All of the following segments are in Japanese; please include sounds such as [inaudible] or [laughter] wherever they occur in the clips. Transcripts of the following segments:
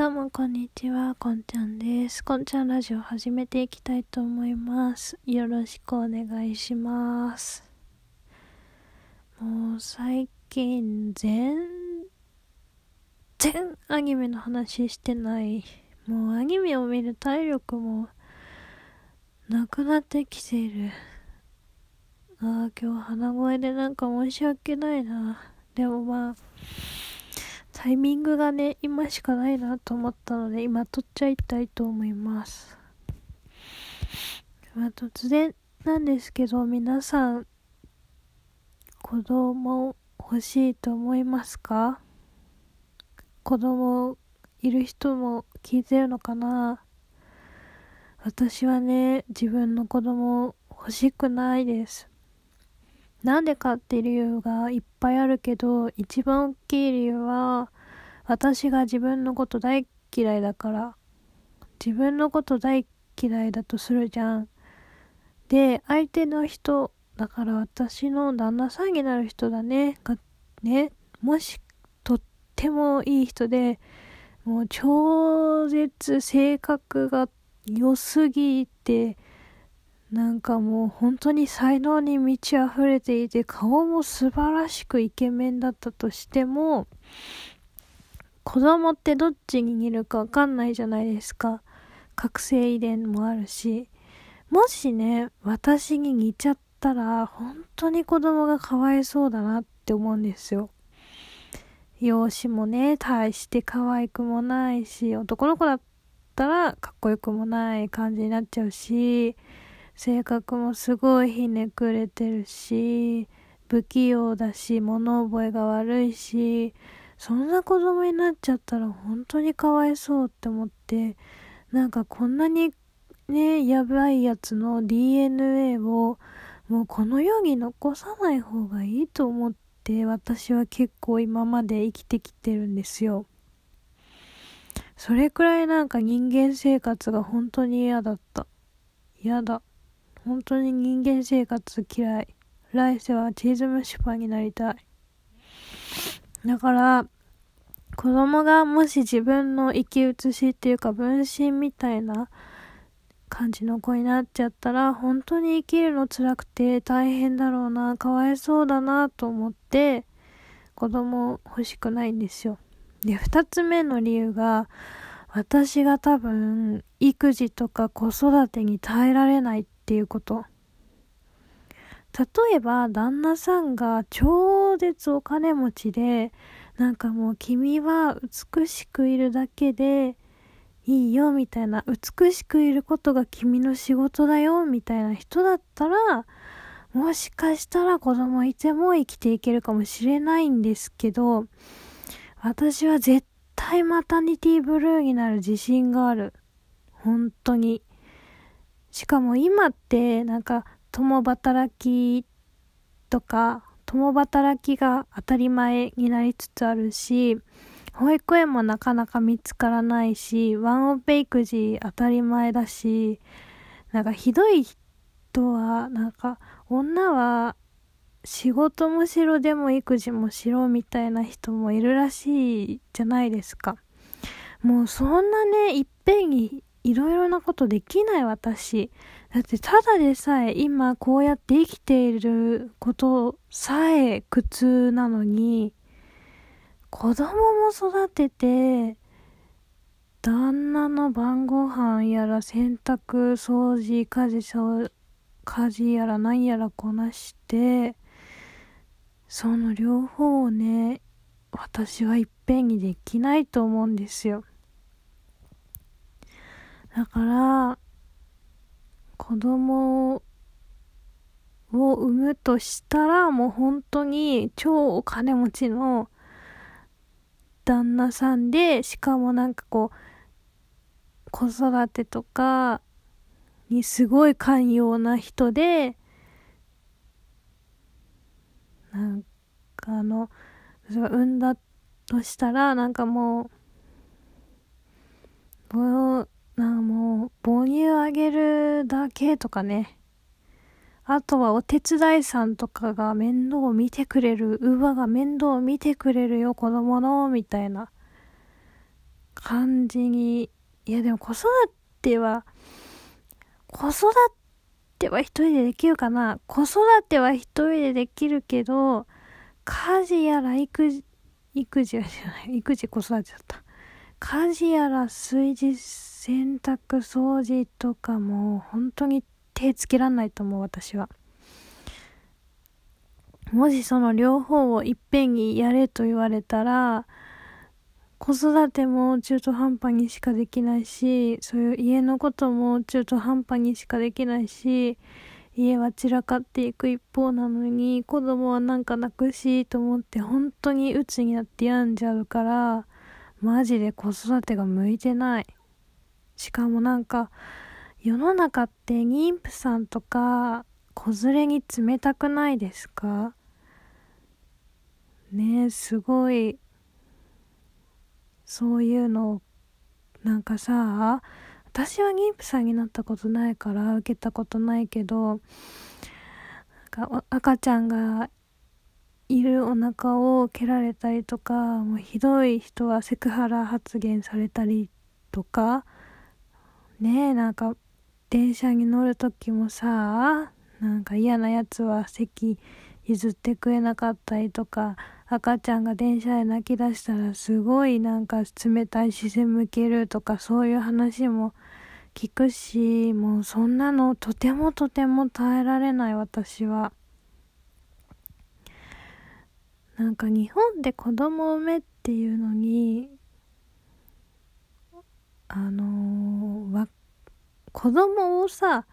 どうもこんにちは、こんちゃんです。こんちゃんラジオ始めていきたいと思います。よろしくお願いします。もう最近全然アニメの話してない。もうアニメを見る体力もなくなってきている。ああ、今日鼻声でなんか申し訳ないな。でもまあ、タイミングがね、今しかないなと思ったので、今撮っちゃいたいと思います。まあ、突然なんですけど、皆さん、子供欲しいと思いますか？子供いる人も聞いてるのかな？私はね、自分の子供欲しくないです。なんでかっていう理由がいっぱいあるけど、一番大きい理由は、私が自分のこと大嫌いだから。自分のこと大嫌いだとするじゃん。で、相手の人、だから私の旦那さんになる人だね。が、ね、もし、とってもいい人で、もう超絶性格が良すぎて、なんかもう本当に才能に満ち溢れていて顔も素晴らしくイケメンだったとしても子供ってどっちにいるかわかんないじゃないですか。覚醒遺伝もあるし。もしね私に似ちゃったら本当に子供がかわいそうだなって思うんですよ。容姿もね大して可愛くもないし男の子だったらかっこよくもない感じになっちゃうし性格もすごいひねくれてるし、不器用だし、物覚えが悪いし、そんな子供になっちゃったら本当にかわいそうって思って、なんかこんなにね、やばいやつの DNA をもうこの世に残さない方がいいと思って私は結構今まで生きてきてるんですよ。それくらいなんか人間生活が本当に嫌だった。嫌だ。本当に人間生活嫌い。来世はチーズ蒸しパンになりたい。だから、子供がもし自分の生き写しっていうか分身みたいな感じの子になっちゃったら、本当に生きるの辛くて大変だろうな、かわいそうだなと思って、子供欲しくないんですよ。で、二つ目の理由が、私が多分、育児とか子育てに耐えられないっていうこと。例えば、旦那さんが超絶お金持ちで、なんかもう君は美しくいるだけでいいよみたいな、美しくいることが君の仕事だよみたいな人だったら、もしかしたら子供いても生きていけるかもしれないんですけど、私は絶対マタニティブルーになる自信がある。本当に。しかも今ってなんか共働きとか共働きが当たり前になりつつあるし保育園もなかなか見つからないしワンオペ育児当たり前だしなんかひどい人はなんか女は仕事もしろでも育児もしろみたいな人もいるらしいじゃないですかもうそんなねいっぺんにいろいろなことできない私。だってただでさえ今こうやって生きていることさえ苦痛なのに、子供も育てて、旦那の晩ご飯やら洗濯、掃除、家事、家事やら何やらこなして、その両方をね、私はいっぺんにできないと思うんですよ。だから、子供を産むとしたら、もう本当に超お金持ちの旦那さんで、しかもなんかこう、子育てとかにすごい寛容な人で、なんかあの、産んだとしたら、なんかもう、もう、なんかもう、母乳あげるだけとかね。あとはお手伝いさんとかが面倒を見てくれる、乳母が面倒を見てくれるよ、子供の、みたいな感じに、いやでも子育ては、子育ては一人でできるかな子育ては一人でできるけど、家事やら育児、育児はじゃない、育児子育てだった。家事やら炊事、洗濯、掃除とかも本当に手つけらんないと思う私は。もしその両方をいっぺんにやれと言われたら、子育ても中途半端にしかできないし、そういう家のことも中途半端にしかできないし、家は散らかっていく一方なのに、子供はなんか泣くしと思って本当に鬱になって病んじゃうから、マジで子育てが向いてない。しかもなんか、世の中って妊婦さんとか子連れに冷たくないですか？ねえすごいそういうのなんかさ私は妊婦さんになったことないから受けたことないけど赤ちゃんがいるお腹を蹴られたりとかもうひどい人はセクハラ発言されたりとかねえなんか電車に乗る時もさなんか嫌なやつは席譲ってくれなかったりとか赤ちゃんが電車で泣き出したらすごいなんか冷たい視線向けるとかそういう話も聞くしもうそんなのとてもとても耐えられない私は。なんか日本で子供産めっていうのにあのー、子供をさ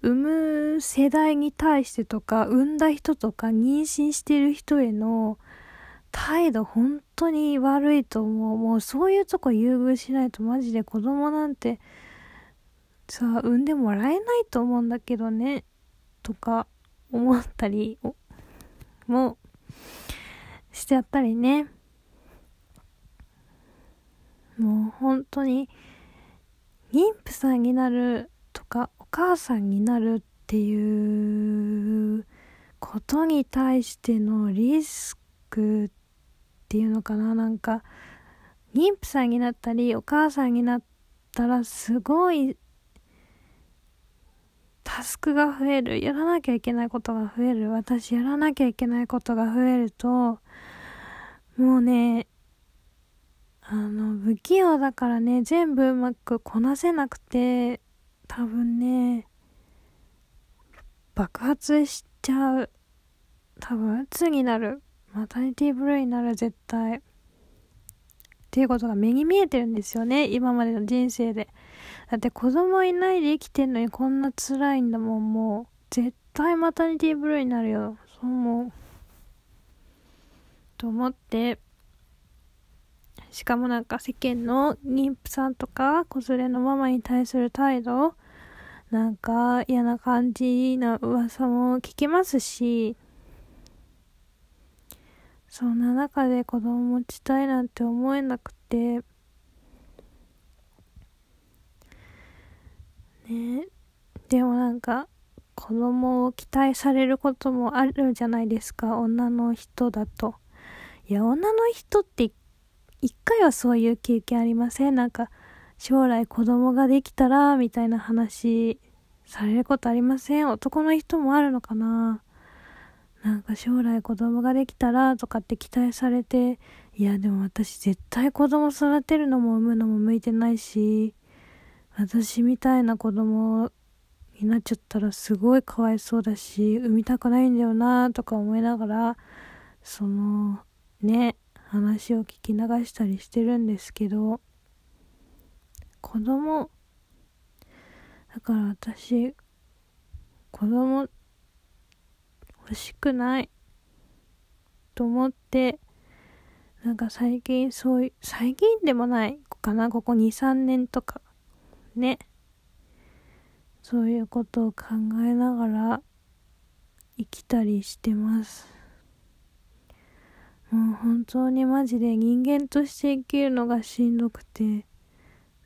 産む世代に対してとか産んだ人とか妊娠してる人への態度本当に悪いと思う。もうそういうとこ優遇しないとマジで子供なんてさ、産んでもらえないと思うんだけどね。とか思ったりもしちゃったりね。もう本当に妊婦さんになるとかお母さんになるっていうことに対してのリスクっていうのかななんか妊婦さんになったりお母さんになったらすごいタスクが増えるやらなきゃいけないことが増える私やらなきゃいけないことが増えるともうねあの不器用だからね全部うまくこなせなくて多分ね爆発しちゃう。多分鬱になる。マタニティブルーになる絶対。っていうことが目に見えてるんですよね今までの人生で。だって子供いないで生きてんのにこんな辛いんだもんもう絶対マタニティブルーになるよ。そう思う。と思って。しかもなんか世間の妊婦さんとか子連れのママに対する態度なんか嫌な感じな噂も聞きますし。そんな中で子供持ちたいなんて思えなくて。ね。でもなんか子供を期待されることもあるじゃないですか。女の人だと。いや女の人って一回はそういう経験ありません？なんか将来子供ができたらみたいな話されることありません？男の人もあるのかな？なんか将来子供ができたらとかって期待されて、いやでも私絶対子供育てるのも産むのも向いてないし、私みたいな子供になっちゃったらすごいかわいそうだし、産みたくないんだよなとか思いながら、その、ね、話を聞き流したりしてるんですけど、子供、だから私、子供欲しくないと思ってなんか最近そういう最近でもないかなここ23年とか。ね。そういうことを考えながら生きたりしてます。もう本当にマジで人間として生きるのがしんどくて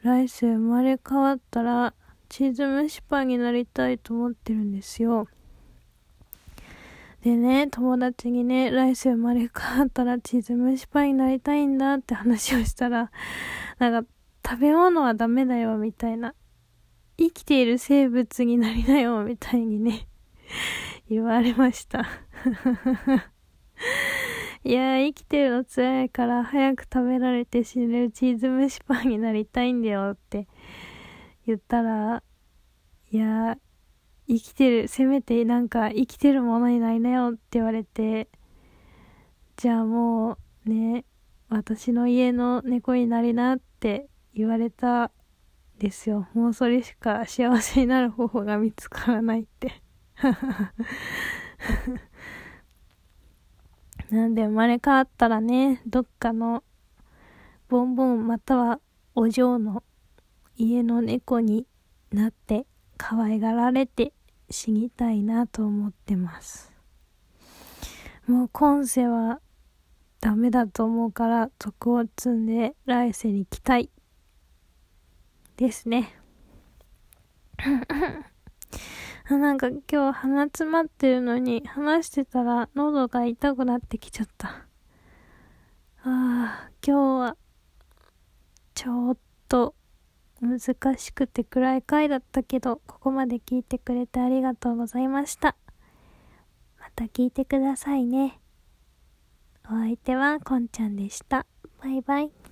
来世生まれ変わったらチーズ蒸しパンになりたいと思ってるんですよ。でね、友達にね、来世生まれ変わったらチーズ蒸しパンになりたいんだって話をしたら、なんか、食べ物はダメだよみたいな。生きている生物になりなよみたいにね。[laughs] 言われました。[laughs] いや生きてるの辛いから早く食べられて死ぬチーズ蒸しパンになりたいんだよって。言ったらいや生きてるせめてなんか生きてるものになりなよって言われて。じゃあもうね私の家の猫になりなって言われたですよ。もうそれしか幸せになる方法が見つからないって。[laughs] なんで生まれ変わったらねどっかのボンボンまたはお嬢の家の猫になって可愛がられて死にたいなと思ってます。もう今世はダメだと思うから徳を積んで来世に来たい。ですね [laughs] なんか今日鼻詰まってるのに話してたら喉が痛くなってきちゃった。ああ、今日はちょっと難しくて暗い回だったけど、ここまで聞いてくれてありがとうございました。また聞いてくださいね。お相手はこんちゃんでした。バイバイ。